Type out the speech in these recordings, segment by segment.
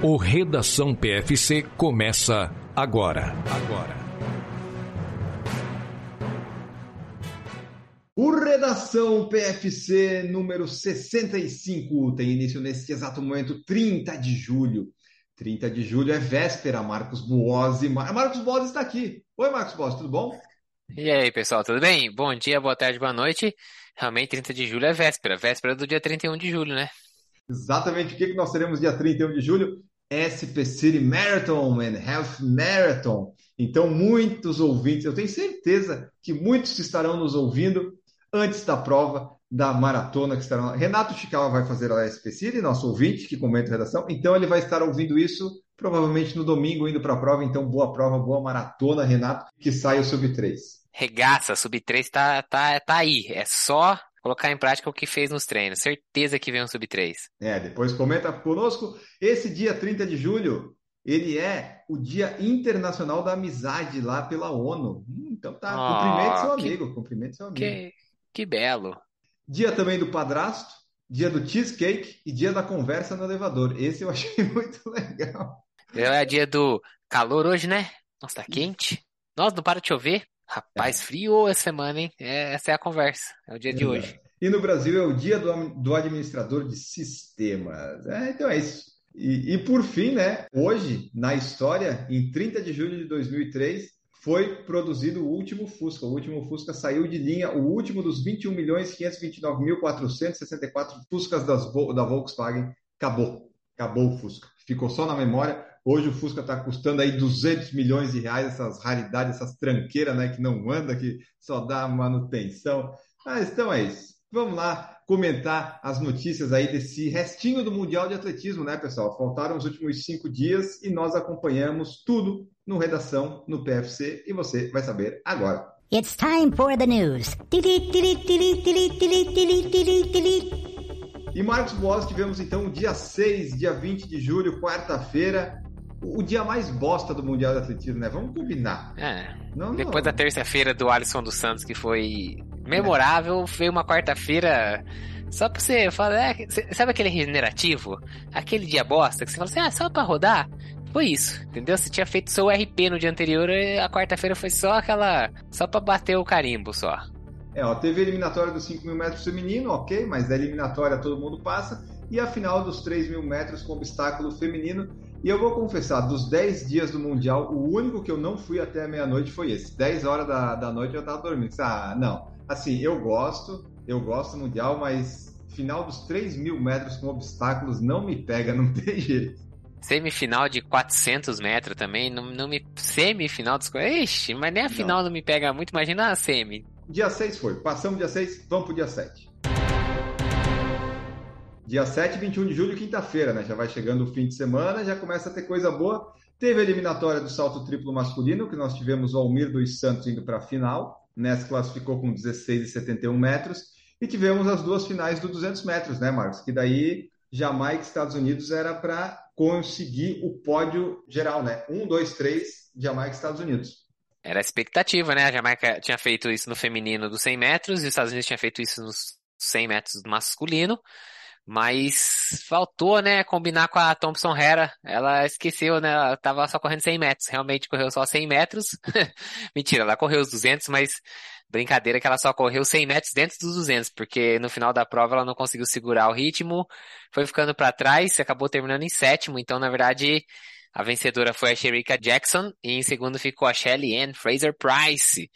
O Redação PFC começa agora. Agora. O Redação PFC número 65 tem início nesse exato momento, 30 de julho. 30 de julho é véspera, Marcos Buozzi. Marcos Buozzi está aqui. Oi, Marcos Buozzi, tudo bom? E aí, pessoal, tudo bem? Bom dia, boa tarde, boa noite. Realmente, 30 de julho é véspera, véspera do dia 31 de julho, né? Exatamente o que nós teremos dia 31 de julho? SP City Marathon and Health Marathon. Então, muitos ouvintes, eu tenho certeza que muitos estarão nos ouvindo antes da prova da maratona que estarão. Renato Chicala vai fazer a SP City, nosso ouvinte que comenta a redação, então ele vai estar ouvindo isso provavelmente no domingo, indo para a prova. Então, boa prova, boa maratona, Renato, que sai o sub 3. Regaça, sub 3 tá, tá, tá aí. É só colocar em prática o que fez nos treinos. Certeza que vem um sub 3. É, depois comenta conosco. Esse dia 30 de julho, ele é o Dia Internacional da Amizade lá pela ONU. Hum, então tá, oh, cumprimento seu amigo, que, cumprimento seu amigo. Que, que belo. Dia também do padrasto, dia do cheesecake e dia da conversa no elevador. Esse eu achei muito legal. É dia do calor hoje, né? Nossa, tá quente. Nossa, não para de chover. Rapaz, é. frio essa semana, hein? É, essa é a conversa. É o dia de hoje. E no Brasil é o dia do, do administrador de sistemas. É, então é isso. E, e por fim, né? Hoje, na história, em 30 de julho de 2003, foi produzido o último Fusca. O último Fusca saiu de linha, o último dos 21 milhões 529.464 Fuscas das, da Volkswagen. Acabou. Acabou o Fusca. Ficou só na memória. Hoje o Fusca está custando aí 200 milhões de reais, essas raridades, essas tranqueiras, né, que não anda, que só dá manutenção. Mas então é isso. Vamos lá comentar as notícias aí desse restinho do Mundial de Atletismo, né, pessoal? Faltaram os últimos cinco dias e nós acompanhamos tudo no Redação, no PFC, e você vai saber agora. It's time for the news. E Marcos Boas, tivemos então dia 6, dia 20 de julho, quarta-feira, o dia mais bosta do Mundial de Atletismo, né? Vamos combinar. É. Não, Depois não. da terça-feira do Alisson dos Santos, que foi memorável, veio uma quarta-feira. Só pra você falar, é, sabe aquele regenerativo? Aquele dia bosta que você fala assim, ah, só pra rodar? Foi isso, entendeu? Você tinha feito seu RP no dia anterior e a quarta-feira foi só aquela. só pra bater o carimbo só. É, ó, teve a eliminatória dos 5 mil metros feminino, ok, mas da eliminatória todo mundo passa. E a final dos 3 mil metros com obstáculo feminino e eu vou confessar, dos 10 dias do Mundial, o único que eu não fui até meia-noite foi esse. 10 horas da, da noite eu tava dormindo. Ah, não. Assim, eu gosto, eu gosto do Mundial, mas final dos 3 mil metros com obstáculos não me pega, não tem jeito. Semifinal de 400 metros também, não, não me. Semifinal dos. Ixi, mas nem a final não, não me pega muito, imagina a semi. Dia 6 foi. Passamos dia 6, vamos pro dia 7. Dia 7 e 21 de julho, quinta-feira, né? Já vai chegando o fim de semana, já começa a ter coisa boa. Teve a eliminatória do salto triplo masculino, que nós tivemos o Almir dos Santos indo para a final. Nessa classificou com 16,71 metros. E tivemos as duas finais do 200 metros, né, Marcos? Que daí Jamaica e Estados Unidos era para conseguir o pódio geral, né? Um, dois, três, Jamaica e Estados Unidos. Era a expectativa, né? A Jamaica tinha feito isso no feminino dos 100 metros e os Estados Unidos tinha feito isso nos 100 metros masculino. Mas faltou, né, combinar com a Thompson Hera. Ela esqueceu, né? Ela tava só correndo 100 metros. Realmente correu só 100 metros. Mentira, ela correu os 200, mas brincadeira que ela só correu 100 metros dentro dos 200, porque no final da prova ela não conseguiu segurar o ritmo, foi ficando para trás, acabou terminando em sétimo. Então, na verdade, a vencedora foi a Sherika Jackson e em segundo ficou a Shelly Ann Fraser Price.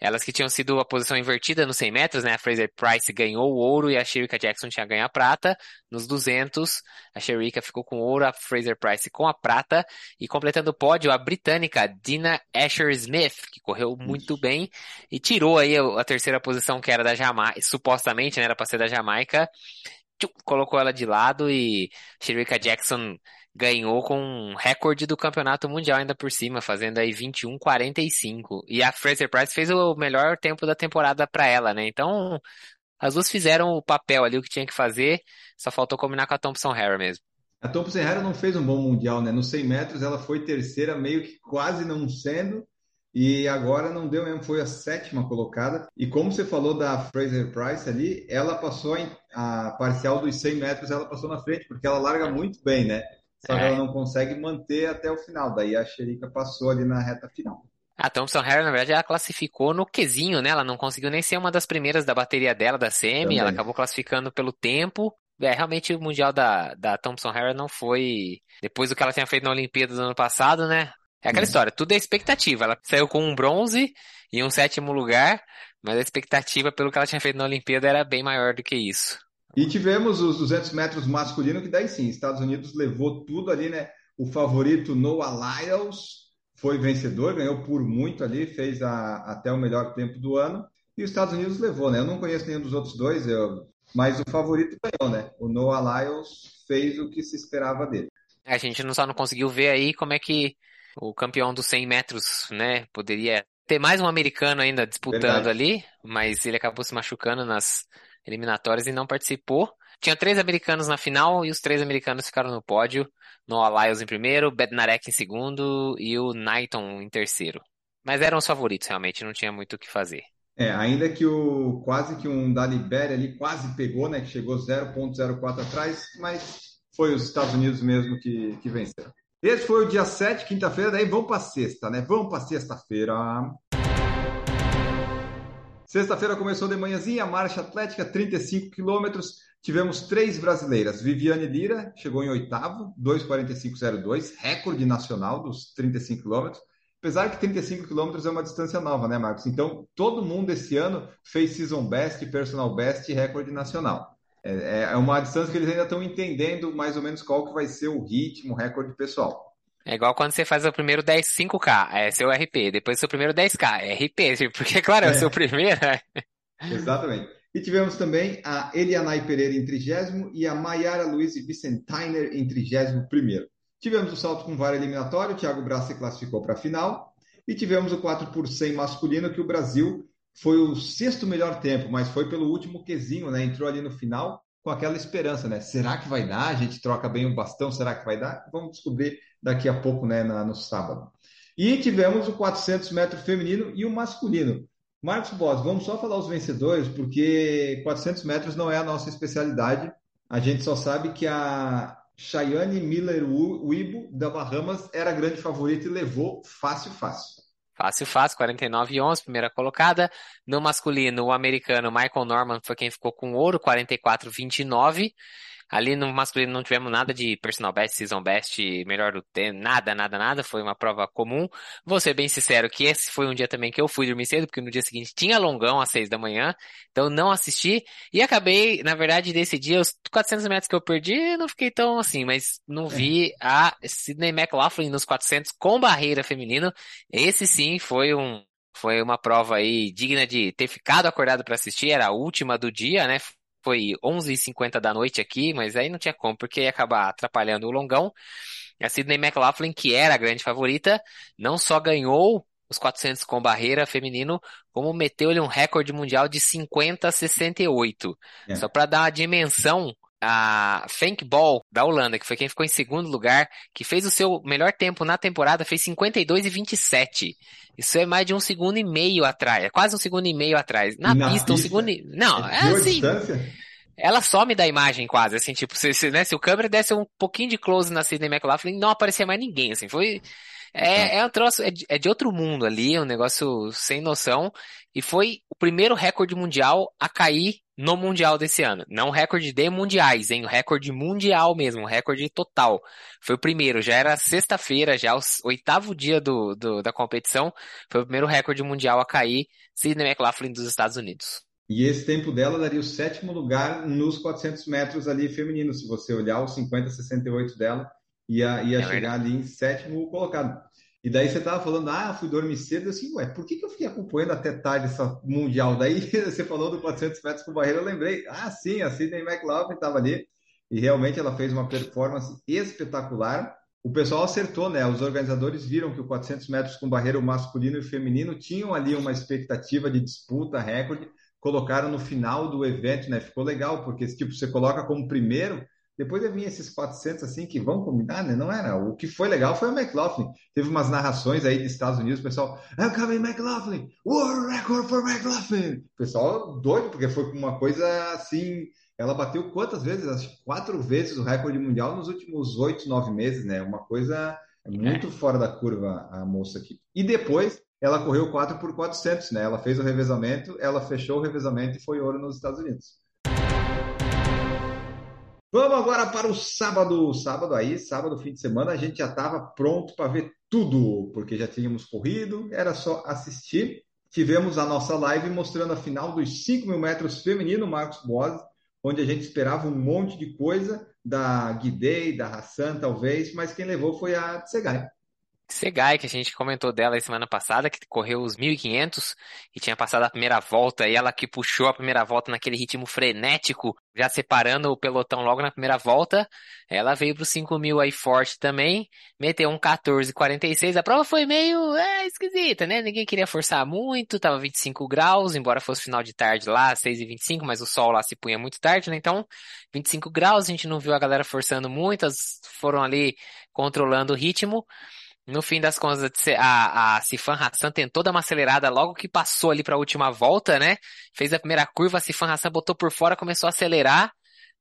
Elas que tinham sido a posição invertida nos 100 metros, né? A Fraser Price ganhou o ouro e a Sherika Jackson tinha ganho a prata. Nos 200, a Sherika ficou com o ouro, a Fraser Price com a prata. E completando o pódio, a britânica Dina Asher Smith, que correu muito Ixi. bem e tirou aí a terceira posição que era da Jamaica, supostamente, né? Era para ser da Jamaica. Colocou ela de lado e Sherika Jackson ganhou com um recorde do campeonato mundial ainda por cima, fazendo aí 21:45. E a Fraser Price fez o melhor tempo da temporada para ela, né? Então, as duas fizeram o papel ali, o que tinha que fazer, só faltou combinar com a Thompson Harra mesmo. A Thompson Harra não fez um bom mundial, né? Nos 100 metros ela foi terceira, meio que quase não sendo, e agora não deu mesmo, foi a sétima colocada. E como você falou da Fraser Price ali, ela passou em, a parcial dos 100 metros, ela passou na frente, porque ela larga muito bem, né? Só que é. ela não consegue manter até o final. Daí a Xerica passou ali na reta final. A Thompson Harris, na verdade, ela classificou no Qzinho, né? Ela não conseguiu nem ser uma das primeiras da bateria dela, da semi. Também. Ela acabou classificando pelo tempo. É, realmente o Mundial da, da Thompson Harris não foi depois do que ela tinha feito na Olimpíada do ano passado, né? É aquela hum. história, tudo é expectativa. Ela saiu com um bronze e um sétimo lugar, mas a expectativa pelo que ela tinha feito na Olimpíada era bem maior do que isso. E tivemos os 200 metros masculino, que daí sim, Estados Unidos levou tudo ali, né? O favorito Noah Lyles foi vencedor, ganhou por muito ali, fez a, até o melhor tempo do ano. E os Estados Unidos levou, né? Eu não conheço nenhum dos outros dois, eu, mas o favorito ganhou, né? O Noah Lyles fez o que se esperava dele. A gente não só não conseguiu ver aí como é que o campeão dos 100 metros, né, poderia ter mais um americano ainda disputando Verdade. ali, mas ele acabou se machucando nas eliminatórias e não participou. Tinha três americanos na final e os três americanos ficaram no pódio. Noah Lyles em primeiro, Bednarek em segundo e o Knighton em terceiro. Mas eram os favoritos, realmente, não tinha muito o que fazer. É, ainda que o quase que um da Libéria ali quase pegou, né? Que chegou 0.04 atrás, mas foi os Estados Unidos mesmo que, que venceram. Esse foi o dia 7, quinta-feira, daí vamos para sexta, né? Vamos para sexta-feira. Sexta-feira começou de manhãzinha, marcha atlética, 35 quilômetros. Tivemos três brasileiras. Viviane Lira chegou em oitavo, 2,45,02, recorde nacional dos 35 quilômetros. Apesar que 35 quilômetros é uma distância nova, né, Marcos? Então, todo mundo esse ano fez season best, personal best e recorde nacional. É, é uma distância que eles ainda estão entendendo mais ou menos qual que vai ser o ritmo, o recorde pessoal. É igual quando você faz o primeiro 10 5K, é seu RP, depois o seu primeiro 10K, é RP, porque claro, é, é o seu primeiro. Né? Exatamente. E tivemos também a Elianai Pereira em trigésimo e a Maiara Luiz Vicentainer em trigésimo primeiro. Tivemos o salto com vara eliminatório, o Thiago Braz se classificou para a final. E tivemos o 4 por 100 masculino, que o Brasil foi o sexto melhor tempo, mas foi pelo último quesinho, né? Entrou ali no final com aquela esperança, né? Será que vai dar? A gente troca bem o bastão, será que vai dar? Vamos descobrir daqui a pouco, né, na, no sábado. E tivemos o 400 metros feminino e o masculino. Marcos Boss, vamos só falar os vencedores, porque 400 metros não é a nossa especialidade. A gente só sabe que a Cheyenne Miller Wibo, da Bahamas, era a grande favorita e levou fácil, fácil. Fácil, fácil, 49 e 11, primeira colocada. No masculino, o americano Michael Norman foi quem ficou com ouro, 44 29. Ali no masculino não tivemos nada de personal best, season best, melhor do tempo, nada, nada, nada. Foi uma prova comum. Vou ser bem sincero que esse foi um dia também que eu fui dormir cedo, porque no dia seguinte tinha longão às seis da manhã. Então não assisti e acabei, na verdade, desse dia, os 400 metros que eu perdi, não fiquei tão assim, mas não é. vi a Sidney McLaughlin nos 400 com barreira feminino. Esse sim foi um, foi uma prova aí digna de ter ficado acordado para assistir, era a última do dia, né? Foi 11h50 da noite aqui, mas aí não tinha como, porque ia acabar atrapalhando o longão. A Sidney McLaughlin, que era a grande favorita, não só ganhou os 400 com barreira feminino, como meteu-lhe um recorde mundial de 50 a 68. É. Só para dar uma dimensão, a Frank Ball da Holanda, que foi quem ficou em segundo lugar, que fez o seu melhor tempo na temporada, fez 52 e 27. Isso é mais de um segundo e meio atrás, é quase um segundo e meio atrás. Na, na pista, pista, um segundo e... Não, é, é assim... Ela some da imagem quase, assim, tipo, se, se, né, se o câmera desse um pouquinho de close na Sidney McLaughlin, não aparecia mais ninguém, assim, foi... É, tá. é um troço, é de, é de outro mundo ali, é um negócio sem noção. E foi o primeiro recorde mundial a cair no Mundial desse ano. Não recorde de mundiais, hein? O recorde mundial mesmo, recorde total. Foi o primeiro, já era sexta-feira, já o oitavo dia do, do, da competição. Foi o primeiro recorde mundial a cair, Sidney McLaughlin dos Estados Unidos. E esse tempo dela daria o sétimo lugar nos 400 metros ali feminino. Se você olhar os 50, 68 dela, ia, ia é chegar verdade. ali em sétimo colocado. E daí você tava falando, ah, fui dormir cedo, assim, ué, por que, que eu fiquei acompanhando até tarde essa Mundial? Daí você falou do 400 metros com barreira, eu lembrei, ah, sim, a Sidney McLaughlin estava ali, e realmente ela fez uma performance espetacular. O pessoal acertou, né? Os organizadores viram que o 400 metros com barreira, o masculino e o feminino, tinham ali uma expectativa de disputa, recorde, colocaram no final do evento, né? Ficou legal, porque tipo, você coloca como primeiro, Depois eu vinha esses 400 assim que vão combinar, né? Não era. O que foi legal foi o McLaughlin. Teve umas narrações aí dos Estados Unidos, o pessoal, I'm coming McLaughlin, world record for McLaughlin. O pessoal doido, porque foi uma coisa assim. Ela bateu quantas vezes? Acho que quatro vezes o recorde mundial nos últimos oito, nove meses, né? Uma coisa muito fora da curva a moça aqui. E depois ela correu 4 por 400, né? Ela fez o revezamento, ela fechou o revezamento e foi ouro nos Estados Unidos. Vamos agora para o sábado. Sábado aí, sábado, fim de semana, a gente já estava pronto para ver tudo, porque já tínhamos corrido, era só assistir. Tivemos a nossa live mostrando a final dos 5 mil metros feminino, Marcos Boas, onde a gente esperava um monte de coisa da Guidei, da Hassan, talvez, mas quem levou foi a Tsegai. Segai, que a gente comentou dela semana passada, que correu os 1.500 e tinha passado a primeira volta, e ela que puxou a primeira volta naquele ritmo frenético, já separando o pelotão logo na primeira volta. Ela veio para os 5.000 aí forte também, meteu um 14,46. A prova foi meio é, esquisita, né? Ninguém queria forçar muito, tava 25 graus, embora fosse final de tarde lá, 6h25, mas o sol lá se punha muito tarde, né? Então, 25 graus, a gente não viu a galera forçando muito, as foram ali controlando o ritmo. No fim das contas, a, a Sifan Hassan tentou dar uma acelerada logo que passou ali para a última volta, né? Fez a primeira curva, a Sifan Hassan botou por fora, começou a acelerar.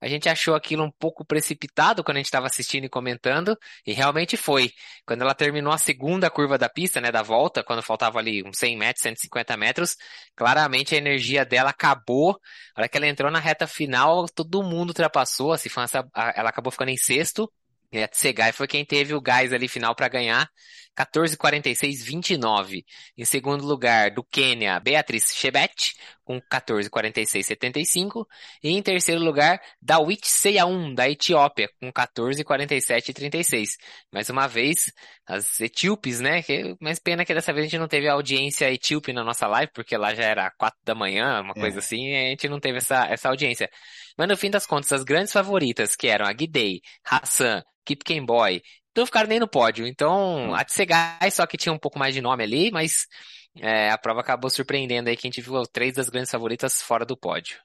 A gente achou aquilo um pouco precipitado quando a gente estava assistindo e comentando, e realmente foi. Quando ela terminou a segunda curva da pista, né, da volta, quando faltava ali uns 100 metros, 150 metros, claramente a energia dela acabou. A hora que ela entrou na reta final, todo mundo ultrapassou, a Sifan ela acabou ficando em sexto, e a Tsegai foi quem teve o gás ali final para ganhar. 14,46,29. Em segundo lugar, do Quênia, Beatriz Chebet, com 14,46,75. E em terceiro lugar, Dawit Seyaum, da Etiópia, com 14,47,36. Mais uma vez, as etíopes, né? Que, mas pena que dessa vez a gente não teve a audiência etíope na nossa live, porque lá já era 4 da manhã, uma é. coisa assim, e a gente não teve essa, essa audiência. Mas no fim das contas, as grandes favoritas, que eram a Gidei, Hassan, Kipken Boy, não ficaram nem no pódio. Então, hum. a Tsegai só que tinha um pouco mais de nome ali, mas é, a prova acabou surpreendendo aí que a gente viu três das grandes favoritas fora do pódio.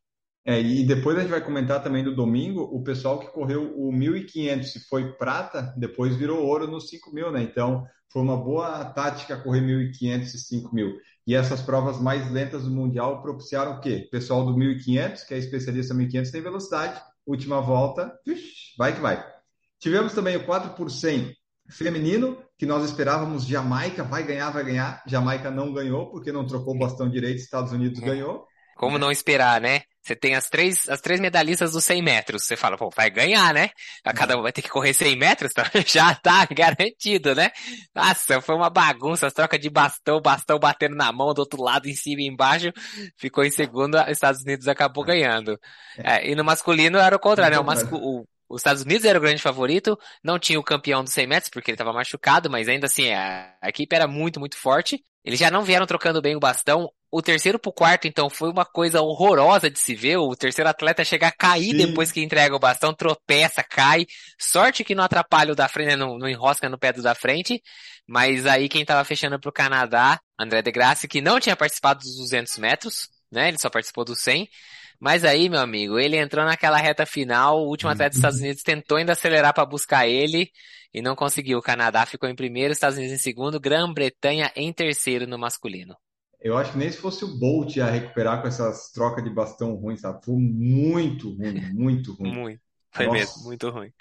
É, e depois a gente vai comentar também do domingo, o pessoal que correu o 1.500 se foi prata, depois virou ouro no 5.000, né? Então, foi uma boa tática correr 1.500 e 5.000. E essas provas mais lentas do Mundial propiciaram o quê? O pessoal do 1.500, que é especialista 1.500, tem velocidade, última volta, vai que vai. Tivemos também o 4 por 100 feminino, que nós esperávamos Jamaica, vai ganhar, vai ganhar. Jamaica não ganhou, porque não trocou o bastão direito, Estados Unidos é. ganhou. Como não esperar, né? Você tem as três, as três medalhistas dos 100 metros. Você fala, pô, vai ganhar, né? A cada um vai ter que correr 100 metros, tá? já tá garantido, né? Nossa, foi uma bagunça, as trocas de bastão, bastão batendo na mão, do outro lado, em cima e embaixo. Ficou em segundo, Estados Unidos acabou ganhando. É, e no masculino era o contrário, né? O, mascu o, os Estados Unidos era o grande favorito, não tinha o campeão dos 100 metros porque ele estava machucado, mas ainda assim a, a, equipe era muito, muito forte. Eles já não vieram trocando bem o bastão. O terceiro pro quarto, então, foi uma coisa horrorosa de se ver. O terceiro atleta chega a cair Sim. depois que entrega o bastão, tropeça, cai. Sorte que não atrapalha o da frente, né, não, não enrosca no pé do da frente. Mas aí quem tava fechando pro Canadá, André de Graça, que não tinha participado dos 200 metros, né? Ele só participou dos 100. Mas aí, meu amigo, ele entrou naquela reta final, o último atleta dos Estados Unidos tentou ainda acelerar para buscar ele e não conseguiu. O Canadá ficou em primeiro, Estados Unidos em segundo, Grã-Bretanha em terceiro no masculino. Eu acho que nem se fosse o Bolt a recuperar com essas trocas de bastão ruins, sabe? Foi muito ruim, muito ruim. muito. Foi Nossa. mesmo, muito ruim.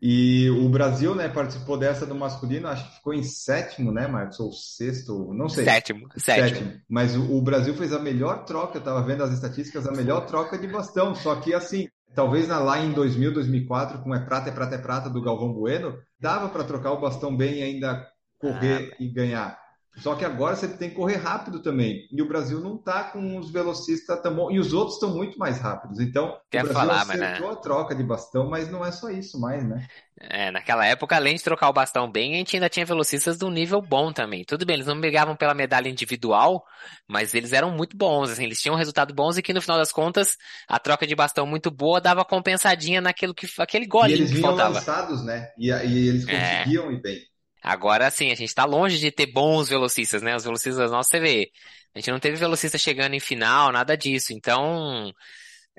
E o Brasil, né, participou dessa do masculino, acho que ficou em sétimo, né, Marcos? Ou sexto, não sei. Sétimo, sétimo. sétimo. Mas o, o, Brasil fez a melhor troca, eu tava vendo as estatísticas, a melhor troca de bastão. Só que assim, talvez lá em 2000, 2004, com é prata, é prata, é prata do Galvão Bueno, dava para trocar o bastão bem e ainda correr ah, e ganhar. Só que agora você tem que correr rápido também. E o Brasil não está com os velocistas tão bom. E os outros estão muito mais rápidos. Então, Quer o Brasil falar, acertou mas, né? a troca de bastão, mas não é só isso mais, né? É, naquela época, além de trocar o bastão bem, a gente ainda tinha velocistas de um nível bom também. Tudo bem, eles não brigavam pela medalha individual, mas eles eram muito bons, assim, eles tinham um resultado bons e que no final das contas, a troca de bastão muito boa dava compensadinha naquilo que, aquele golinho que faltava. E eles vinham lançados, né? E, e eles é. conseguiam é. ir bem. Agora sim, a gente está longe de ter bons velocistas, né? Os velocistas nossos você vê. A gente não teve velocista chegando em final, nada disso. Então,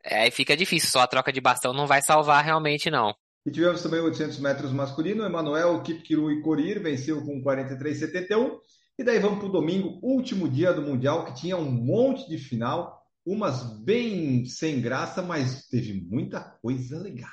aí fica difícil. Só a troca de bastão não vai salvar realmente, não. E tivemos também 800 metros masculino, Emanuel, Kipkiru e Corir venceu com 43,71. E daí vamos para o domingo, último dia do Mundial, que tinha um monte de final, umas bem sem graça, mas teve muita coisa legal.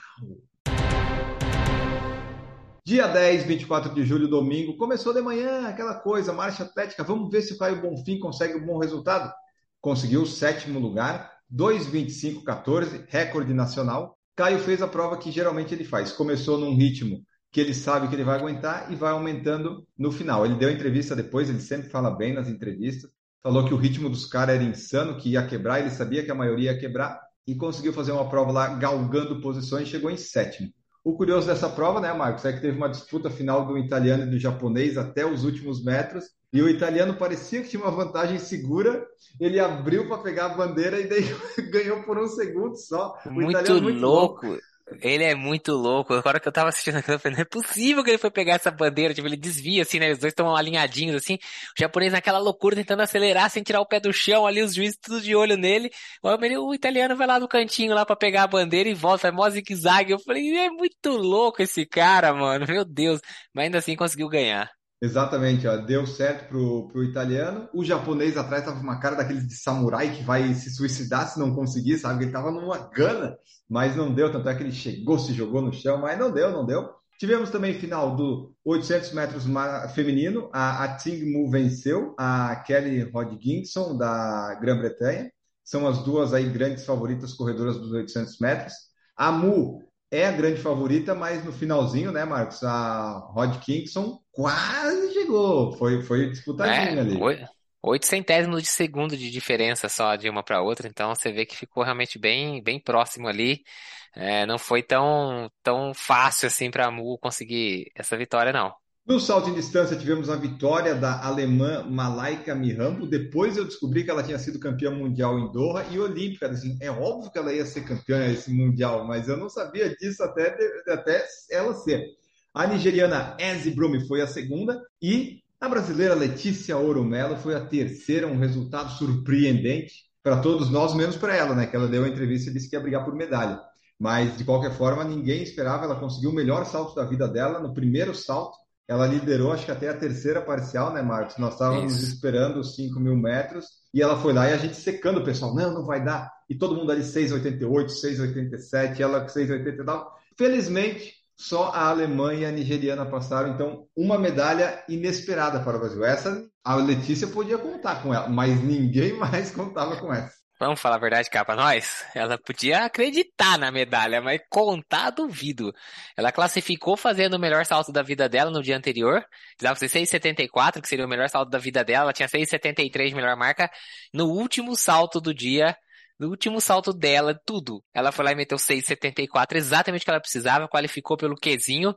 Dia 10, 24 de julho, domingo, começou de manhã aquela coisa, marcha atlética. Vamos ver se o Caio Bonfim consegue um bom resultado. Conseguiu o sétimo lugar, 2,25,14, recorde nacional. Caio fez a prova que geralmente ele faz. Começou num ritmo que ele sabe que ele vai aguentar e vai aumentando no final. Ele deu entrevista depois, ele sempre fala bem nas entrevistas. Falou que o ritmo dos caras era insano, que ia quebrar, ele sabia que a maioria ia quebrar e conseguiu fazer uma prova lá galgando posições, chegou em sétimo. O curioso dessa prova, né, Marcos, é que teve uma disputa final do italiano e do japonês até os últimos metros. E o italiano parecia que tinha uma vantagem segura. Ele abriu para pegar a bandeira e daí ganhou por um segundo só. O muito, muito louco. louco. Ele é muito louco. Agora que eu tava assistindo aquilo, eu falei, não é possível que ele foi pegar essa bandeira. Tipo, ele desvia assim, né? Os dois estão alinhadinhos assim. O japonês naquela loucura tentando acelerar sem tirar o pé do chão ali, os juízes tudo de olho nele. O italiano vai lá no cantinho lá para pegar a bandeira e volta, faz mó zigue-zague. Eu falei, é muito louco esse cara, mano. Meu Deus. Mas ainda assim conseguiu ganhar. Exatamente, ó, deu certo pro, pro italiano. O japonês atrás tava uma cara daquele de samurai que vai se suicidar se não conseguir, sabe? Ele tava numa gana, mas não deu. Tanto é que ele chegou, se jogou no chão, mas não deu, não deu. Tivemos também final do 800 metros feminino. A, a Ting Mu venceu, a Kelly Hodgkinson da Grã-Bretanha. São as duas aí grandes favoritas corredoras dos 800 metros. A Mu é a grande favorita, mas no finalzinho, né, Marcos? A Rod Kingston quase chegou. Foi, foi disputadinho é, ali. Oito centésimos de segundo de diferença só de uma para outra, então você vê que ficou realmente bem, bem próximo ali. É, não foi tão, tão fácil assim para a Mu conseguir essa vitória, não. No salto em distância, tivemos a vitória da alemã Malaika Mihambo. Depois eu descobri que ela tinha sido campeã mundial em Doha e olímpica. Assim, é óbvio que ela ia ser campeã esse mundial, mas eu não sabia disso até, até ela ser. A nigeriana Eze Brumi foi a segunda e a brasileira Letícia Oromelo foi a terceira. Um resultado surpreendente para todos nós, menos para ela, né? Que ela deu a entrevista e disse que ia brigar por medalha. Mas, de qualquer forma, ninguém esperava. Ela conseguiu o melhor salto da vida dela no primeiro salto ela liderou, acho que até a terceira parcial, né, Marcos? Nós estávamos Isso. esperando os 5 mil metros e ela foi lá e a gente secando o pessoal. Não, não vai dar. E todo mundo ali 6,88, 6,87, ela 6,89. Felizmente, só a Alemanha e a nigeriana passaram. Então, uma medalha inesperada para o Brasil. Essa a Letícia podia contar com ela, mas ninguém mais contava com essa. Vamos falar a verdade cá pra nós? Ela podia acreditar na medalha, mas contar duvido. Ela classificou fazendo o melhor salto da vida dela no dia anterior. Precisava ser 6,74, que seria o melhor salto da vida dela. Ela tinha 6,73 de melhor marca. No último salto do dia, no último salto dela, tudo. Ela foi lá e meteu 6,74, exatamente o que ela precisava, qualificou pelo Qzinho.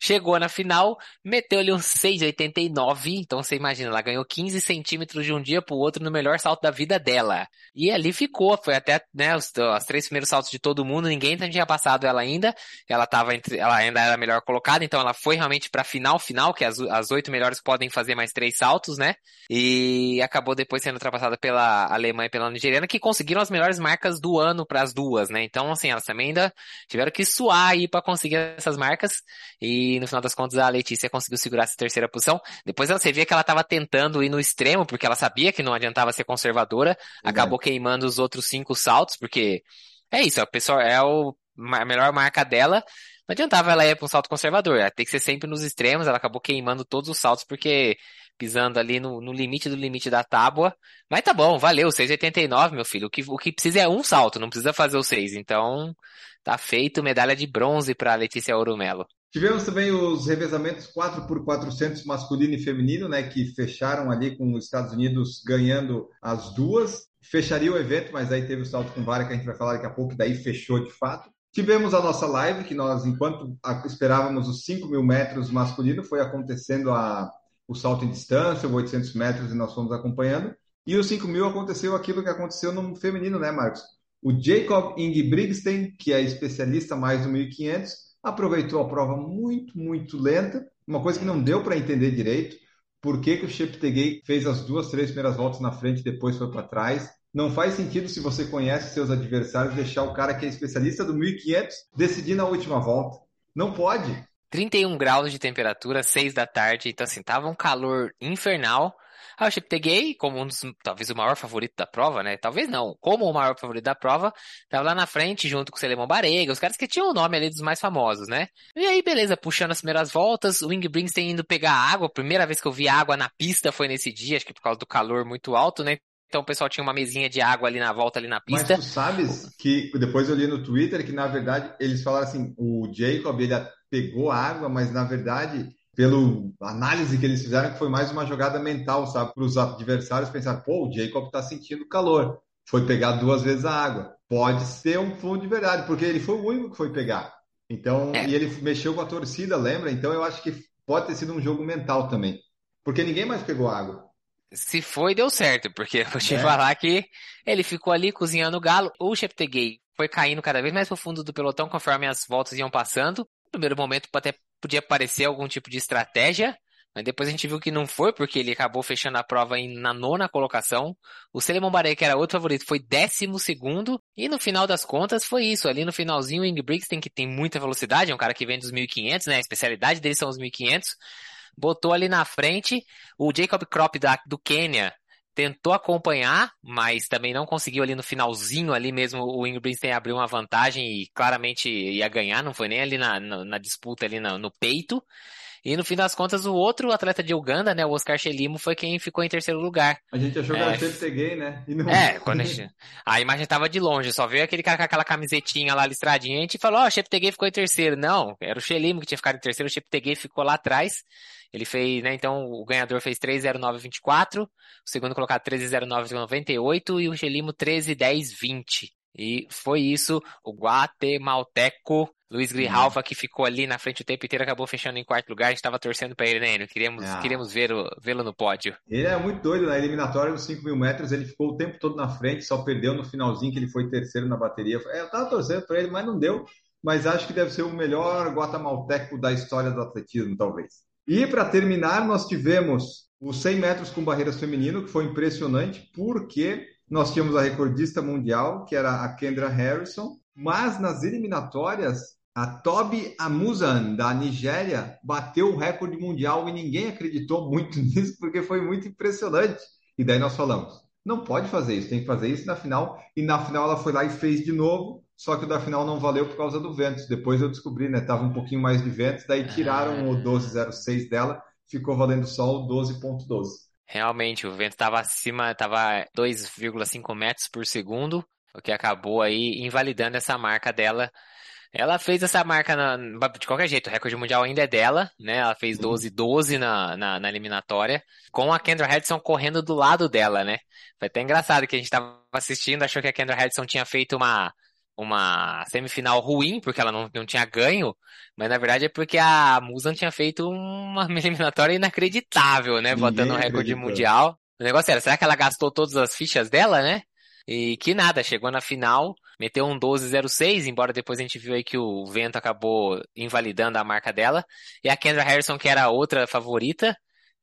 Chegou na final, meteu ali um 6,89. Então você imagina, ela ganhou 15 centímetros de um dia pro outro no melhor salto da vida dela. E ali ficou, foi até, né, os, os três primeiros saltos de todo mundo, ninguém tinha passado ela ainda. Ela tava entre, ela ainda era melhor colocada, então ela foi realmente pra final, final, que as, as oito melhores podem fazer mais três saltos, né? E acabou depois sendo ultrapassada pela Alemanha e pela Nigeriana, que conseguiram as melhores marcas do ano para as duas, né? Então, assim, elas também ainda tiveram que suar aí para conseguir essas marcas. E e no final das contas a Letícia conseguiu segurar essa terceira posição. Depois você via que ela estava tentando ir no extremo, porque ela sabia que não adiantava ser conservadora, acabou queimando os outros cinco saltos, porque é isso, a pessoa é o, a melhor marca dela, não adiantava ela ir para um salto conservador, ela tem que ser sempre nos extremos, ela acabou queimando todos os saltos, porque pisando ali no, no limite do limite da tábua. Mas tá bom, valeu, 6,89, meu filho. O que, o que precisa é um salto, não precisa fazer os seis. Então, tá feito medalha de bronze para Letícia Ourumelo. Tivemos também os revezamentos 4x400 masculino e feminino, né, que fecharam ali com os Estados Unidos ganhando as duas. Fecharia o evento, mas aí teve o salto com vara que a gente vai falar daqui a pouco, daí fechou de fato. Tivemos a nossa live, que nós, enquanto esperávamos os 5 mil metros masculino, foi acontecendo a, o salto em distância, 800 metros, e nós fomos acompanhando. E os 5 mil aconteceu aquilo que aconteceu no feminino, né, Marcos? O Jacob Ingebrigtsen, que é especialista mais no 1500, aproveitou a prova muito, muito lenta, uma coisa que não deu para entender direito. Por que, que o Cheptegei fez as duas, três primeiras voltas na frente depois foi para trás? Não faz sentido se você conhece seus adversários deixar o cara que é especialista do 1500 decidir na última volta. Não pode. 31 graus de temperatura, 6 da tarde, então assim, tava um calor infernal. Aí o Cheptegei, como um dos, talvez o maior favorito da prova, né? Talvez não, como o maior favorito da prova, tava lá na frente junto com o Selemão Barega, os caras que tinham o nome ali dos mais famosos, né? E aí, beleza, puxando as primeiras voltas, o Ingebrigtsen tem indo pegar água, primeira vez que eu vi água na pista foi nesse dia, acho que por causa do calor muito alto, né? Então o pessoal tinha uma mesinha de água ali na volta, ali na pista. Mas tu sabes que depois eu li no Twitter que na verdade eles falaram assim, o Jacob ele pegou água, mas na verdade pelo análise que eles fizeram, que foi mais uma jogada mental, sabe? Para os adversários pensar, pô, o Jacob está sentindo calor. Foi pegar duas vezes a água. Pode ser um fundo de verdade, porque ele foi o único que foi pegar. Então, é. e ele mexeu com a torcida, lembra? Então eu acho que pode ter sido um jogo mental também. Porque ninguém mais pegou água. Se foi, deu certo, porque eu vou te é. falar que ele ficou ali cozinhando o galo. O Cheptegei foi caindo cada vez mais pro fundo do pelotão conforme as voltas iam passando. No primeiro momento até podia parecer algum tipo de estratégia, mas depois a gente viu que não foi, porque ele acabou fechando a prova em, na nona colocação. O Selemon Baré, que era outro favorito, foi décimo segundo. E no final das contas foi isso. Ali no finalzinho, o Ingebrigtsen, que tem muita velocidade, é um cara que vem dos 1500, né? A especialidade dele são os 1500. Botou ali na frente. O Jacob Crop da, do Quênia tentou acompanhar, mas também não conseguiu ali no finalzinho ali mesmo o Ingebrigtsen abriu uma vantagem e claramente ia ganhar, não foi nem ali na, na, na disputa ali no, no, peito. E no fim das contas, o outro atleta de Uganda, né, o Oscar Chelimo, foi quem ficou em terceiro lugar. A gente achou que era é, gay, né? Não... É, quando a, gente... a imagem tava de longe, só veio aquele cara com aquela camisetinha lá listradinha, a gente falou, ó, oh, o Cheptegei ficou em terceiro. Não, era o Chelimo que tinha ficado em terceiro, o Cheptegei ficou lá atrás. Ele fez, né? Então o ganhador fez 3,0924, o segundo colocado 13,0998 e o Gelimo 13,1020. E foi isso, o guatemalteco Luiz Grijalva, que ficou ali na frente o tempo inteiro, acabou fechando em quarto lugar. A gente estava torcendo para ele, né, Enio? Queríamos, ah. queríamos vê-lo vê no pódio. Ele é muito doido. Na eliminatória dos 5 mil metros, ele ficou o tempo todo na frente, só perdeu no finalzinho, que ele foi terceiro na bateria. É, eu tava torcendo para ele, mas não deu. Mas acho que deve ser o melhor guatemalteco da história do atletismo, talvez. E para terminar, nós tivemos os 100 metros com barreiras feminino, que foi impressionante, porque nós tínhamos a recordista mundial, que era a Kendra Harrison, mas nas eliminatórias, a Toby Amuzan, da Nigéria, bateu o recorde mundial e ninguém acreditou muito nisso, porque foi muito impressionante. E daí nós falamos, não pode fazer isso, tem que fazer isso na final. E na final ela foi lá e fez de novo, só que o da final não valeu por causa do vento. Depois eu descobri, né? Tava um pouquinho mais de vento, daí tiraram o 12,06 ah. dela, ficou valendo só o 12,12. Realmente, o vento estava acima, estava 2,5 metros por segundo, o que acabou aí invalidando essa marca dela. Ela fez essa marca na, de qualquer jeito, o recorde mundial ainda é dela, né? Ela fez 12-12 uhum. na, na, na, eliminatória, com a Kendra Harrison correndo do lado dela, né? Foi até engraçado que a gente estava assistindo, achou que a Kendra Harrison tinha feito uma, uma semifinal ruim, porque ela não, não tinha ganho, mas na verdade é porque a Musan tinha feito uma eliminatória inacreditável, né? Ninguém botando um recorde mundial. O negócio era, será que ela gastou todas as fichas dela, né? E que nada, chegou na final, meteu um 12-06, embora depois a gente viu aí que o vento acabou invalidando a marca dela. E a Kendra Harrison, que era a outra favorita,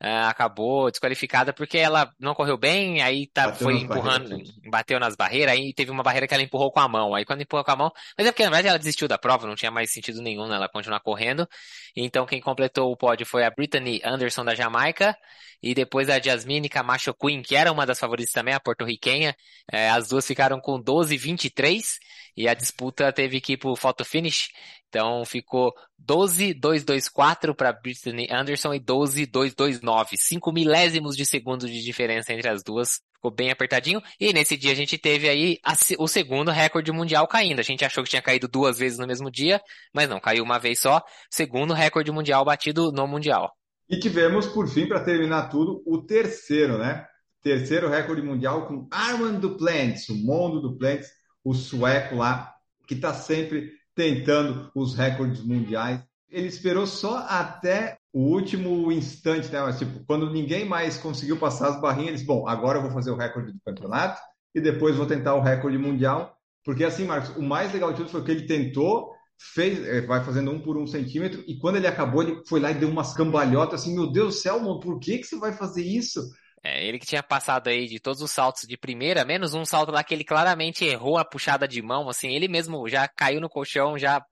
Uh, acabou desqualificada porque ela não correu bem, aí tá, foi empurrando, bateu nas barreiras, aí teve uma barreira que ela empurrou com a mão. Aí quando empurrou com a mão, mas é porque na verdade ela desistiu da prova, não tinha mais sentido nenhum né, ela continuar correndo. Então quem completou o pódio foi a Brittany Anderson da Jamaica e depois a Jasmine Camacho Queen, que era uma das favoritas também, a porto-riquenha. É, as duas ficaram com 12-23 e a disputa teve que ir pro photo finish. Então ficou 12-224 para Brittany Anderson e 12-229. 5 milésimos de segundo de diferença entre as duas. Ficou bem apertadinho. E nesse dia a gente teve aí a, o segundo recorde mundial caindo. A gente achou que tinha caído duas vezes no mesmo dia, mas não, caiu uma vez só. Segundo recorde mundial batido no Mundial. E tivemos, por fim, para terminar tudo, o terceiro, né? Terceiro recorde mundial com Armand Duplantis, o Mondo Duplantis, o sueco lá, que está sempre tentando os recordes mundiais. Ele esperou só até o último instante, né? Mas, tipo, quando ninguém mais conseguiu passar as barrinhas, ele disse, bom, agora eu vou fazer o recorde do campeonato e depois vou tentar o recorde mundial. Porque assim, Marcos, o mais legal de tudo foi que ele tentou, fez, eh, vai fazendo um por um centímetro, e quando ele acabou, ele foi lá e deu umas cambalhotas assim, meu Deus do céu, mano, por que, que você vai fazer isso? É, ele que tinha passado aí de todos os saltos de primeira, menos um salto lá que ele claramente errou a puxada de mão, assim, ele mesmo já caiu no colchão, já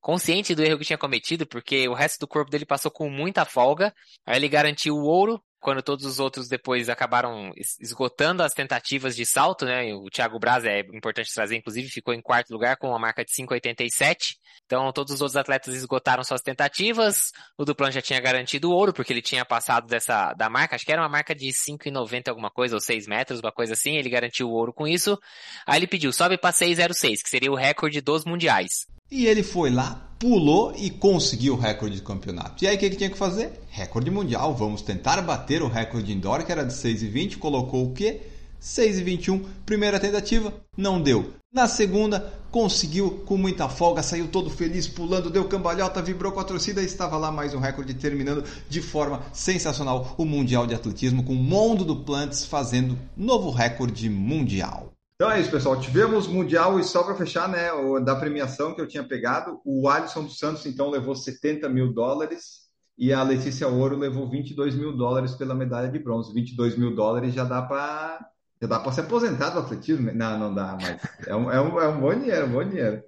consciente do erro que tinha cometido, porque o resto do corpo dele passou com muita folga. Aí ele garantiu o ouro, quando todos os outros depois acabaram esgotando as tentativas de salto, né? O Thiago Braz é importante trazer, inclusive, ficou em quarto lugar com uma marca de 5,87. Então, todos os outros atletas esgotaram suas tentativas. O Duplan já tinha garantido ouro, porque ele tinha passado dessa, da marca, acho que era uma marca de 5,90 alguma coisa, ou 6 metros, uma coisa assim. Ele garantiu o ouro com isso. Aí ele pediu, sobe para 6,06, que seria o recorde dos mundiais. E ele foi lá, pulou e conseguiu o recorde de campeonato. E aí o que, que tinha que fazer? Recorde mundial. Vamos tentar bater o recorde indoor, que era de 6,20. Colocou o quê? 6,21. Primeira tentativa, não deu. Na segunda, conseguiu com muita folga, saiu todo feliz, pulando, deu cambalhota, vibrou com a torcida e estava lá mais um recorde, terminando de forma sensacional o Mundial de Atletismo, com o Mundo do Plantes fazendo novo recorde mundial. Então é isso, pessoal. Tivemos Mundial e só para fechar, né, da premiação que eu tinha pegado, o Alisson dos Santos então levou 70 mil dólares e a Letícia Ouro levou 22 mil dólares pela medalha de bronze. 22 mil dólares já dá para já dá para se aposentar do atletismo? Né? Não, não dá, mas é um, é um, é um bom dinheiro, um bom dinheiro.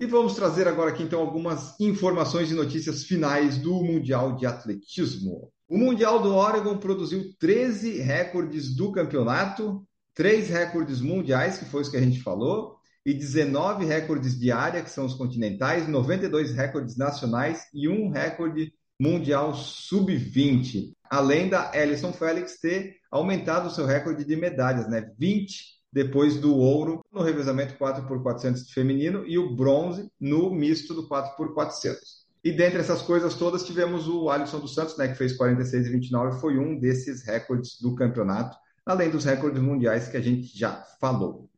E vamos trazer agora aqui então algumas informações e notícias finais do Mundial de Atletismo. O Mundial do Oregon produziu 13 recordes do campeonato, 3 recordes mundiais, que foi isso que a gente falou, e 19 recordes de área, que são os continentais, 92 recordes nacionais e um recorde mundial sub-20. Além da Ellison Félix ter aumentado o seu recorde de medalhas, né? 20 depois do ouro no revezamento 4x400 feminino e o bronze no misto do 4x400. E dentre essas coisas todas, tivemos o Alisson dos Santos, né, que fez 46 e 29, foi um desses recordes do campeonato, além dos recordes mundiais que a gente já falou.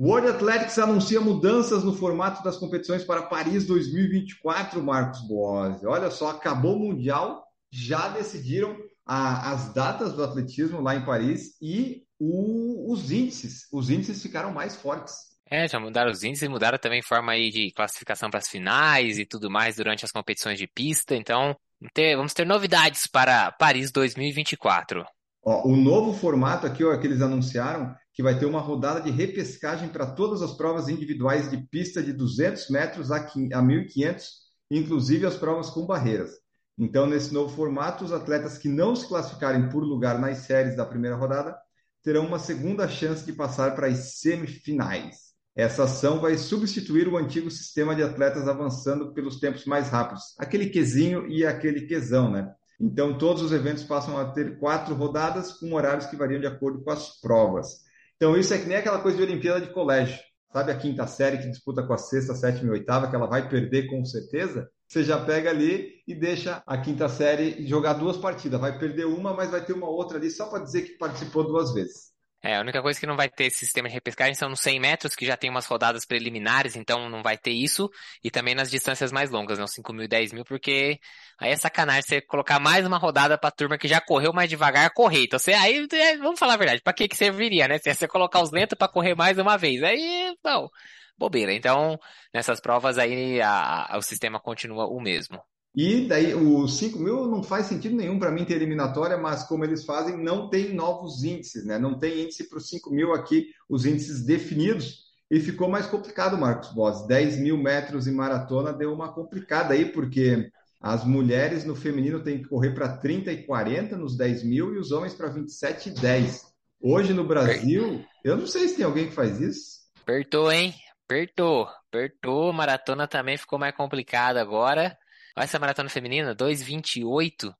World Athletics anuncia mudanças no formato das competições para Paris 2024, Marcos Boas. Olha só, acabou o Mundial, já decidiram a, as datas do atletismo lá em Paris e o, os índices. Os índices ficaram mais fortes. É, já mudaram os índices, mudaram também forma aí de classificação para as finais e tudo mais durante as competições de pista. Então, ter, vamos ter novidades para Paris 2024. Ó, o novo formato aqui, ó, que eles anunciaram, que vai ter uma rodada de repescagem para todas as provas individuais de pista de 200 metros a 1.500, inclusive as provas com barreiras. Então, nesse novo formato, os atletas que não se classificarem por lugar nas séries da primeira rodada terão uma segunda chance de passar para as semifinais. Essa ação vai substituir o antigo sistema de atletas avançando pelos tempos mais rápidos, aquele quezinho e aquele quezão, né? Então, todos os eventos passam a ter quatro rodadas com horários que variam de acordo com as provas. Então, isso é que nem aquela coisa de Olimpíada de colégio. Sabe a quinta série que disputa com a sexta, sétima e oitava, que ela vai perder com certeza? Você já pega ali e deixa a quinta série jogar duas partidas. Vai perder uma, mas vai ter uma outra ali só para dizer que participou duas vezes. É, a única coisa que não vai ter esse sistema de repescagem são nos 100 metros, que já tem umas rodadas preliminares, então não vai ter isso. E também nas distâncias mais longas, né? 5 mil e 10 mil, porque aí é sacanagem você colocar mais uma rodada pra turma que já correu mais devagar correr. Então você, aí, é, vamos falar a verdade, pra que que serviria, né? Se você colocar os lentos para correr mais uma vez. Aí, não, bobeira. Então, nessas provas aí, a, a, o sistema continua o mesmo. E daí os 5 mil não faz sentido nenhum para mim ter eliminatória, mas como eles fazem, não tem novos índices, né? Não tem índice para os 5 mil aqui, os índices definidos. E ficou mais complicado, Marcos Boss. 10 mil metros em maratona deu uma complicada aí, porque as mulheres no feminino têm que correr para 30 e 40 nos 10 mil e os homens para 27 e 10. Hoje no Brasil, eu não sei se tem alguém que faz isso. Apertou, hein? Apertou, apertou. Maratona também ficou mais complicada agora. Olha essa maratona feminina, 2,28.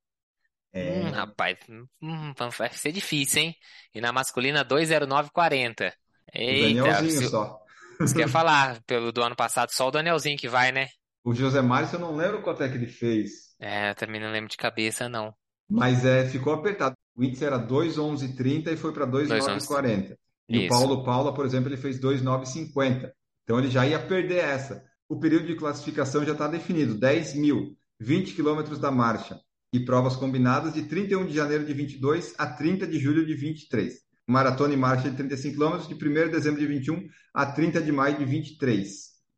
É. Hum, rapaz, hum, vai ser difícil, hein? E na masculina, 2,09,40. Eita, Danielzinho se, só. Você quer falar, pelo do ano passado, só o Danielzinho que vai, né? O José Márcio eu não lembro quanto é que ele fez. É, eu também não lembro de cabeça, não. Mas é, ficou apertado. O índice era 2,11,30 e foi para 2,9,40. E Isso. o Paulo Paula, por exemplo, ele fez 2,9,50. Então ele já ia perder essa o período de classificação já está definido: 10 mil, 20 quilômetros da marcha e provas combinadas de 31 de janeiro de 22 a 30 de julho de 23. Maratona e marcha de 35 quilômetros de 1 de dezembro de 21 a 30 de maio de 23.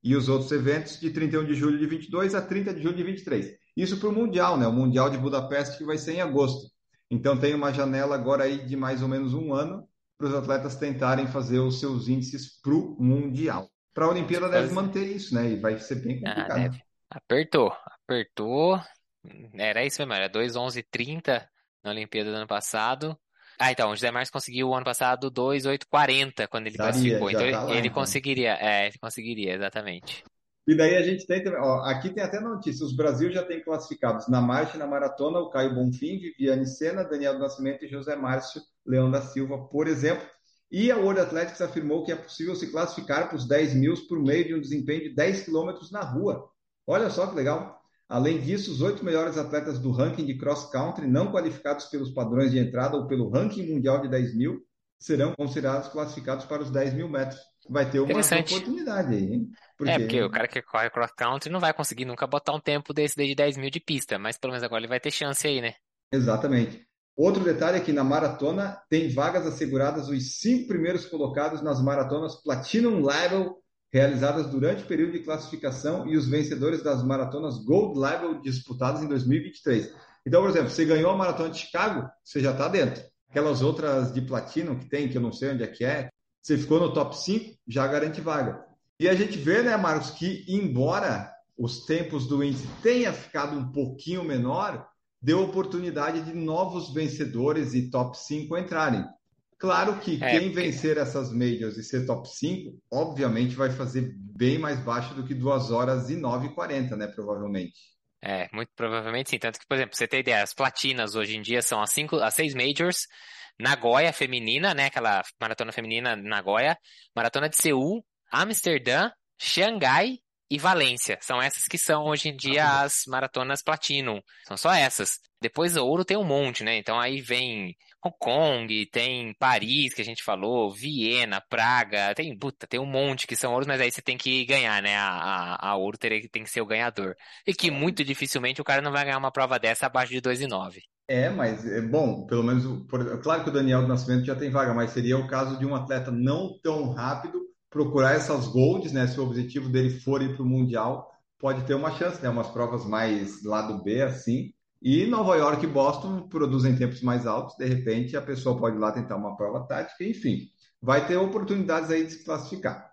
E os outros eventos de 31 de julho de 22 a 30 de julho de 23. Isso para o Mundial, né? O Mundial de Budapeste que vai ser em agosto. Então tem uma janela agora aí de mais ou menos um ano para os atletas tentarem fazer os seus índices para o Mundial. Para a Olimpíada deve manter isso, né? E vai ser bem ah, complicado. Ah, Apertou, apertou. Era isso mesmo, era 2,11,30 na Olimpíada do ano passado. Ah, então, o José Marques conseguiu o ano passado 2,840 quando ele Daria, classificou. Então, tá lá, ele então. conseguiria, é, ele conseguiria, exatamente. E daí a gente tem também, ó, aqui tem até notícia, os Brasil já tem classificados na marcha e na maratona o Caio Bonfim, Viviane Sena, Daniel do Nascimento e José Márcio Leão da Silva, por exemplo. E a World Athletics afirmou que é possível se classificar para os 10 mil por meio de um desempenho de 10 quilômetros na rua. Olha só que legal. Além disso, os oito melhores atletas do ranking de cross-country, não qualificados pelos padrões de entrada ou pelo ranking mundial de 10 mil, serão considerados classificados para os 10 mil metros. Vai ter uma oportunidade aí, hein? É, porque o cara que corre cross-country não vai conseguir nunca botar um tempo desse de 10 mil de pista, mas pelo menos agora ele vai ter chance aí, né? Exatamente. Outro detalhe é que na maratona tem vagas asseguradas os cinco primeiros colocados nas maratonas Platinum Level realizadas durante o período de classificação e os vencedores das maratonas Gold Level disputadas em 2023. Então, por exemplo, você ganhou a maratona de Chicago, você já está dentro. Aquelas outras de platino que tem, que eu não sei onde é que é, você ficou no top 5, já garante vaga. E a gente vê, né, Marcos, que embora os tempos do índice tenha ficado um pouquinho menor, deu oportunidade de novos vencedores e top 5 entrarem. Claro que é, quem vencer essas majors e ser top 5, obviamente vai fazer bem mais baixo do que 2 horas e 9,40, né? Provavelmente. É, muito provavelmente sim. Tanto que, por exemplo, você tem ideia, as platinas hoje em dia são as, cinco, as seis majors, Nagoya feminina, né? Aquela maratona feminina Nagoya, maratona de Seul, Amsterdã, Xangai e Valência. São essas que são hoje em dia ah, as maratonas Platinum. São só essas. Depois ouro tem um monte, né? Então aí vem Hong Kong, tem Paris, que a gente falou, Viena, Praga, tem, puta, tem um monte que são ouros, mas aí você tem que ganhar, né? A, a, a ouro teria, tem que ser o ganhador. E que muito dificilmente o cara não vai ganhar uma prova dessa abaixo de 2,9. É, mas é bom, pelo menos, por, claro que o Daniel do Nascimento já tem vaga, mas seria o caso de um atleta não tão rápido procurar essas golds, né? Se o objetivo dele for ir para o Mundial, pode ter uma chance, né? Umas provas mais lado B, assim, e Nova York e Boston produzem tempos mais altos, de repente a pessoa pode ir lá tentar uma prova tática, enfim, vai ter oportunidades aí de se classificar.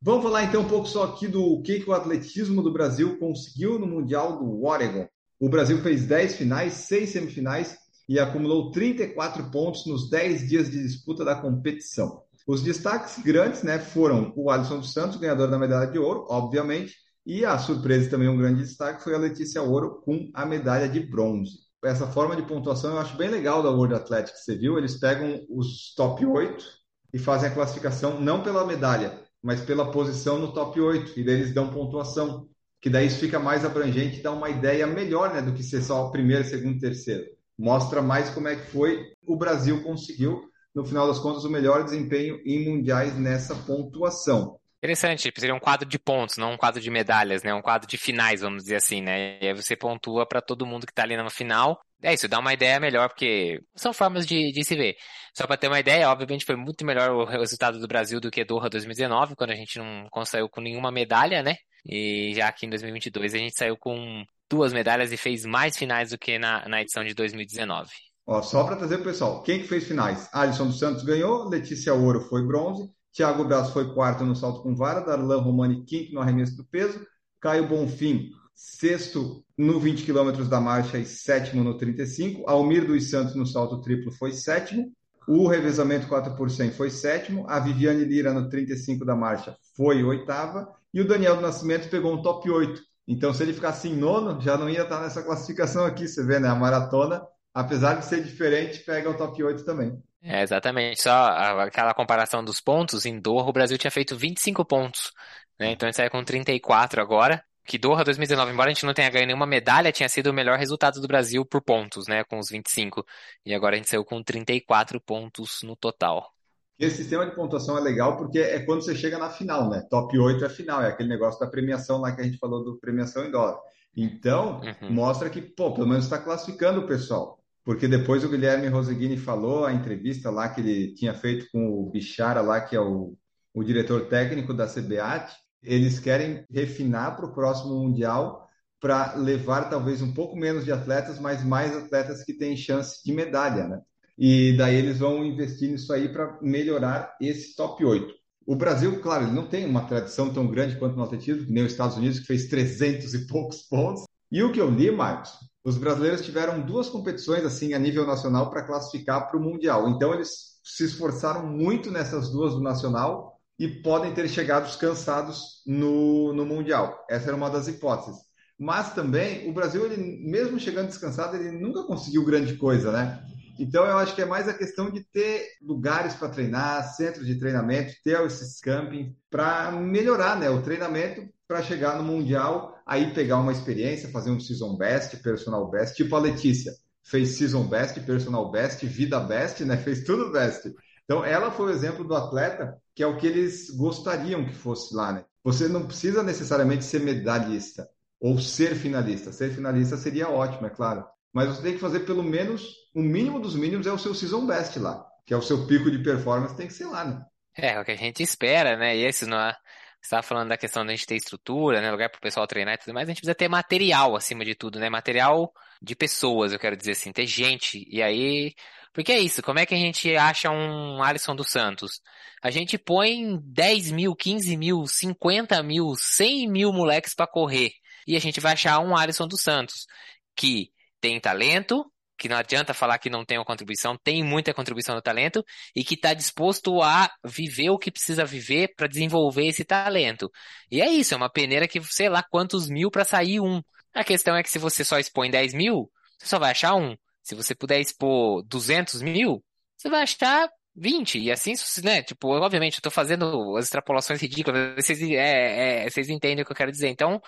Vamos falar então um pouco só aqui do que, que o atletismo do Brasil conseguiu no Mundial do Oregon. O Brasil fez 10 finais, 6 semifinais e acumulou 34 pontos nos 10 dias de disputa da competição. Os destaques grandes né, foram o Alisson dos Santos, ganhador da medalha de ouro, obviamente, e a surpresa também, um grande destaque, foi a Letícia Ouro com a medalha de bronze. Essa forma de pontuação eu acho bem legal da World Athletics, você viu? Eles pegam os top 8 e fazem a classificação não pela medalha, mas pela posição no top 8, e daí eles dão pontuação, que daí isso fica mais abrangente e dá uma ideia melhor né, do que ser só primeiro, segundo, terceiro. Mostra mais como é que foi o Brasil conseguiu, no final das contas, o melhor desempenho em mundiais nessa pontuação. Interessante, seria um quadro de pontos, não um quadro de medalhas, né? Um quadro de finais, vamos dizer assim, né? E aí você pontua para todo mundo que tá ali na final. É isso, dá uma ideia melhor, porque são formas de, de se ver. Só para ter uma ideia, obviamente foi muito melhor o resultado do Brasil do que Doha 2019, quando a gente não saiu com nenhuma medalha, né? E já aqui em 2022 a gente saiu com duas medalhas e fez mais finais do que na, na edição de 2019. Ó, só para trazer o pessoal, quem que fez finais? Alisson dos Santos ganhou, Letícia Ouro foi bronze, Thiago Braz foi quarto no salto com vara, Darlan Romani quinto no arremesso do peso, Caio Bonfim sexto no 20 km da marcha e sétimo no 35, Almir dos Santos no salto triplo foi sétimo, o revezamento 4 por 100 foi sétimo, a Viviane Lira no 35 da marcha foi oitava e o Daniel do Nascimento pegou um top 8. Então, se ele ficasse em nono, já não ia estar nessa classificação aqui, você vê, né? A maratona, apesar de ser diferente, pega o top 8 também. É, exatamente. Só aquela comparação dos pontos, em Doha o Brasil tinha feito 25 pontos, né? Então a gente sai com 34 agora. Que Doha 2019, embora a gente não tenha ganho nenhuma medalha, tinha sido o melhor resultado do Brasil por pontos, né? Com os 25. E agora a gente saiu com 34 pontos no total. Esse sistema de pontuação é legal porque é quando você chega na final, né? Top 8 é final, é aquele negócio da premiação lá que a gente falou do premiação em dólar. Então, uhum. mostra que, pô, pelo menos está classificando o pessoal porque depois o Guilherme Roseguini falou a entrevista lá que ele tinha feito com o Bichara lá, que é o, o diretor técnico da CBAT, eles querem refinar para o próximo Mundial para levar talvez um pouco menos de atletas, mas mais atletas que têm chance de medalha, né? e daí eles vão investir nisso aí para melhorar esse top 8. O Brasil, claro, ele não tem uma tradição tão grande quanto no atletismo, nem os Estados Unidos, que fez 300 e poucos pontos. E o que eu li, Marcos, os brasileiros tiveram duas competições assim a nível nacional para classificar para o Mundial. Então eles se esforçaram muito nessas duas do Nacional e podem ter chegado cansados no, no Mundial. Essa era uma das hipóteses. Mas também o Brasil, ele, mesmo chegando descansado, ele nunca conseguiu grande coisa, né? Então eu acho que é mais a questão de ter lugares para treinar, centros de treinamento, ter esses campings para melhorar né, o treinamento para chegar no Mundial, aí pegar uma experiência, fazer um season best, personal best, tipo a Letícia. Fez season best, personal best, vida best, né? Fez tudo best. Então ela foi o exemplo do atleta que é o que eles gostariam que fosse lá, né? Você não precisa necessariamente ser medalhista ou ser finalista. Ser finalista seria ótimo, é claro mas você tem que fazer pelo menos o mínimo dos mínimos é o seu season best lá, que é o seu pico de performance, tem que ser lá, né? É, é o que a gente espera, né? E esse não é. Estava falando da questão da gente ter estrutura, né? Lugar para o pessoal treinar e tudo mais, a gente precisa ter material acima de tudo, né? Material de pessoas, eu quero dizer assim, ter gente. E aí. Porque é isso, como é que a gente acha um Alisson dos Santos? A gente põe 10 mil, 15 mil, 50 mil, 100 mil moleques para correr. E a gente vai achar um Alisson dos Santos, que tem talento, que não adianta falar que não tem uma contribuição, tem muita contribuição no talento e que está disposto a viver o que precisa viver para desenvolver esse talento. E é isso, é uma peneira que sei lá quantos mil para sair um. A questão é que se você só expõe 10 mil, você só vai achar um. Se você puder expor 200 mil, você vai achar 20. E assim, né? Tipo, obviamente, eu tô fazendo as extrapolações ridículas. Vocês, é, é, vocês entendem o que eu quero dizer. Então,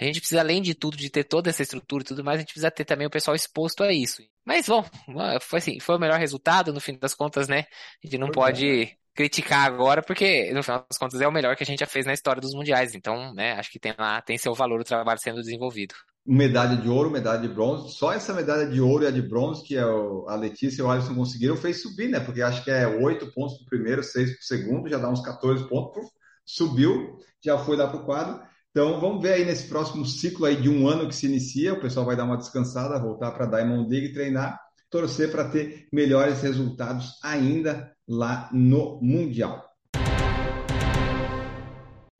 a gente precisa, além de tudo, de ter toda essa estrutura e tudo mais, a gente precisa ter também o pessoal exposto a isso. Mas, bom, foi assim, foi o melhor resultado, no fim das contas, né? A gente não pode criticar agora, porque, no final das contas, é o melhor que a gente já fez na história dos mundiais. Então, né, acho que tem lá, tem seu valor o trabalho sendo desenvolvido medalha de ouro, medalha de bronze. Só essa medalha de ouro e a de bronze que a Letícia e o Alisson conseguiram fez subir, né? Porque acho que é oito pontos para primeiro, seis para segundo, já dá uns 14 pontos, subiu, já foi lá para o quadro. Então vamos ver aí nesse próximo ciclo aí de um ano que se inicia, o pessoal vai dar uma descansada, voltar para a Diamond League treinar, torcer para ter melhores resultados ainda lá no Mundial.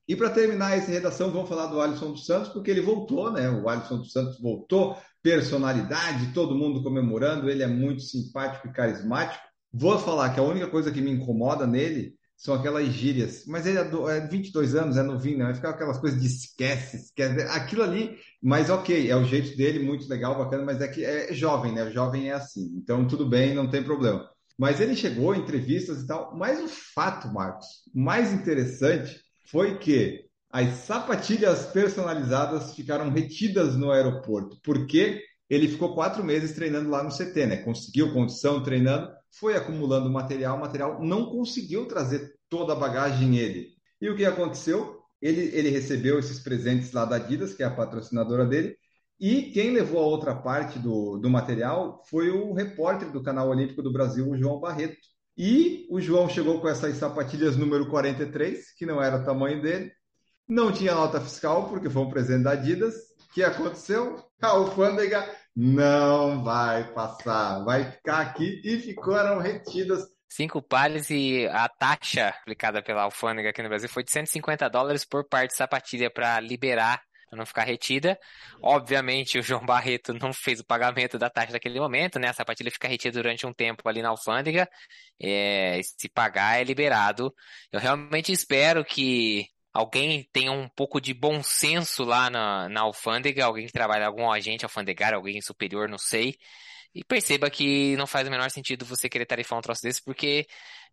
E para terminar essa redação, vamos falar do Alisson dos Santos, porque ele voltou, né? O Alisson dos Santos voltou, personalidade, todo mundo comemorando, ele é muito simpático e carismático. Vou falar que a única coisa que me incomoda nele são aquelas gírias. Mas ele é, 22 é anos, é novinho, né? Vai ficar aquelas coisas de esquece, esquece. Aquilo ali, mas ok, é o jeito dele, muito legal, bacana, mas é que é jovem, né? O jovem é assim. Então tudo bem, não tem problema. Mas ele chegou, entrevistas e tal. Mas o fato, Marcos, mais interessante foi que as sapatilhas personalizadas ficaram retidas no aeroporto, porque ele ficou quatro meses treinando lá no CT, né? Conseguiu condição treinando, foi acumulando material, material, não conseguiu trazer toda a bagagem ele. E o que aconteceu? Ele, ele recebeu esses presentes lá da Adidas, que é a patrocinadora dele, e quem levou a outra parte do, do material foi o repórter do canal Olímpico do Brasil, o João Barreto. E o João chegou com essas sapatilhas número 43, que não era o tamanho dele, não tinha nota fiscal, porque foi um presente da Adidas. O que aconteceu? A alfândega não vai passar, vai ficar aqui e ficaram retidas cinco palhas e a taxa aplicada pela alfândega aqui no Brasil foi de 150 dólares por parte de sapatilha para liberar, para não ficar retida. Obviamente, o João Barreto não fez o pagamento da taxa naquele momento, né? A sapatilha fica retida durante um tempo ali na alfândega. É, se pagar, é liberado. Eu realmente espero que alguém tenha um pouco de bom senso lá na, na alfândega, alguém que trabalha, algum agente alfandegário, alguém superior, não sei, e perceba que não faz o menor sentido você querer tarifar um troço desse, porque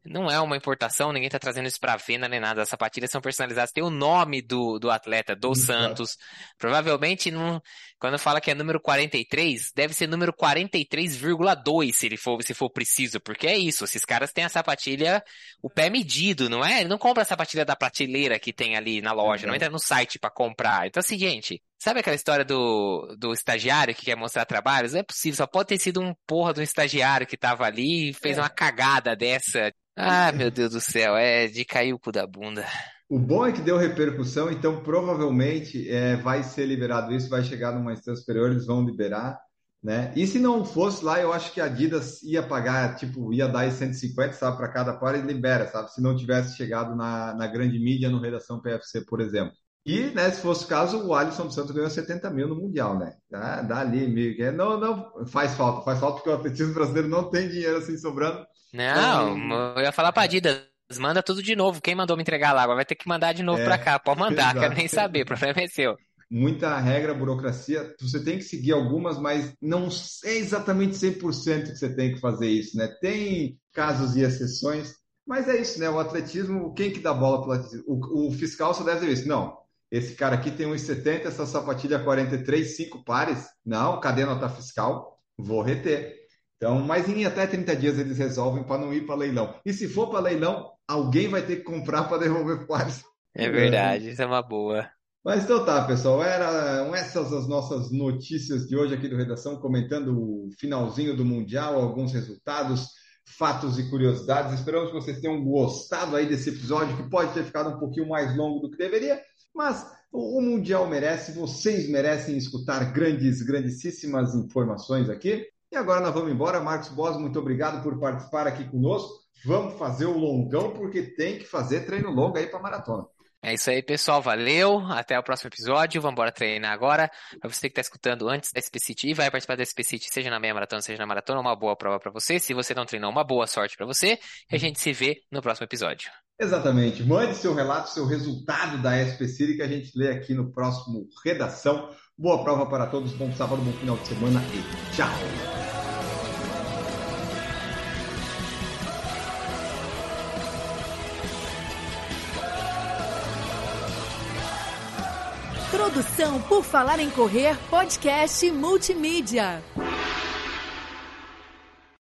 não é uma importação, ninguém está trazendo isso para venda nem nada. As sapatilhas são personalizadas, tem o nome do, do atleta, do Santos. Provavelmente, não, quando fala que é número 43, deve ser número 43,2 se ele for, se for preciso, porque é isso, esses caras têm a sapatilha, o pé medido, não é? Ele não compra a sapatilha da prateleira que tem ali na loja, não entra no site para comprar. Então, assim, gente, Sabe aquela história do, do estagiário que quer mostrar trabalhos? Não é possível, só pode ter sido um porra do estagiário que tava ali e fez é. uma cagada dessa. Ah, meu Deus do céu, é de cair o cu da bunda. O bom é que deu repercussão, então provavelmente é, vai ser liberado isso, vai chegar numa instância superior, eles vão liberar. né? E se não fosse lá, eu acho que a Adidas ia pagar, tipo, ia dar 150, sabe, para cada par e libera, sabe? Se não tivesse chegado na, na grande mídia no Redação PFC, por exemplo. E, né, se fosse o caso, o Alisson dos Santos ganhou 70 mil no Mundial, né? Dá, dá ali meio Não, não, faz falta, faz falta porque o atletismo brasileiro não tem dinheiro assim sobrando. Não, eu ia falar pra Adidas, manda tudo de novo. Quem mandou me entregar lá agora vai ter que mandar de novo é, pra cá. Pode mandar, exato. quero nem saber, o problema é seu muita regra, burocracia. Você tem que seguir algumas, mas não é exatamente 100% que você tem que fazer isso, né? Tem casos e exceções, mas é isso, né? O atletismo, quem que dá bola para o atletismo? O, fiscal só deve dizer isso. Não, esse cara aqui tem 1,70, essa sapatilha 43, cinco pares. Não, cadê a nota fiscal? Vou reter. Então, mas em até 30 dias eles resolvem para não ir para leilão. E se for para leilão, alguém vai ter que comprar para devolver pares. É verdade, isso é uma boa. Mas então tá, pessoal, eram essas as nossas notícias de hoje aqui do Redação, comentando o finalzinho do Mundial, alguns resultados, fatos e curiosidades. Esperamos que vocês tenham gostado aí desse episódio, que pode ter ficado um pouquinho mais longo do que deveria, mas o Mundial merece, vocês merecem escutar grandes, grandíssimas informações aqui. E agora nós vamos embora. Marcos Boas, muito obrigado por participar aqui conosco. Vamos fazer o longão, porque tem que fazer treino longo aí para maratona. É isso aí, pessoal. Valeu. Até o próximo episódio. Vamos embora treinar agora. Para você que está escutando antes da SPCity e vai participar da SPCity, seja na meia maratona, seja na maratona, uma boa prova para você. Se você não treinou, uma boa sorte para você. E a gente se vê no próximo episódio. Exatamente. Mande seu relato, seu resultado da SPCity que a gente lê aqui no próximo Redação. Boa prova para todos. Bom sábado, bom final de semana e tchau. Produção por Falar em Correr, podcast multimídia.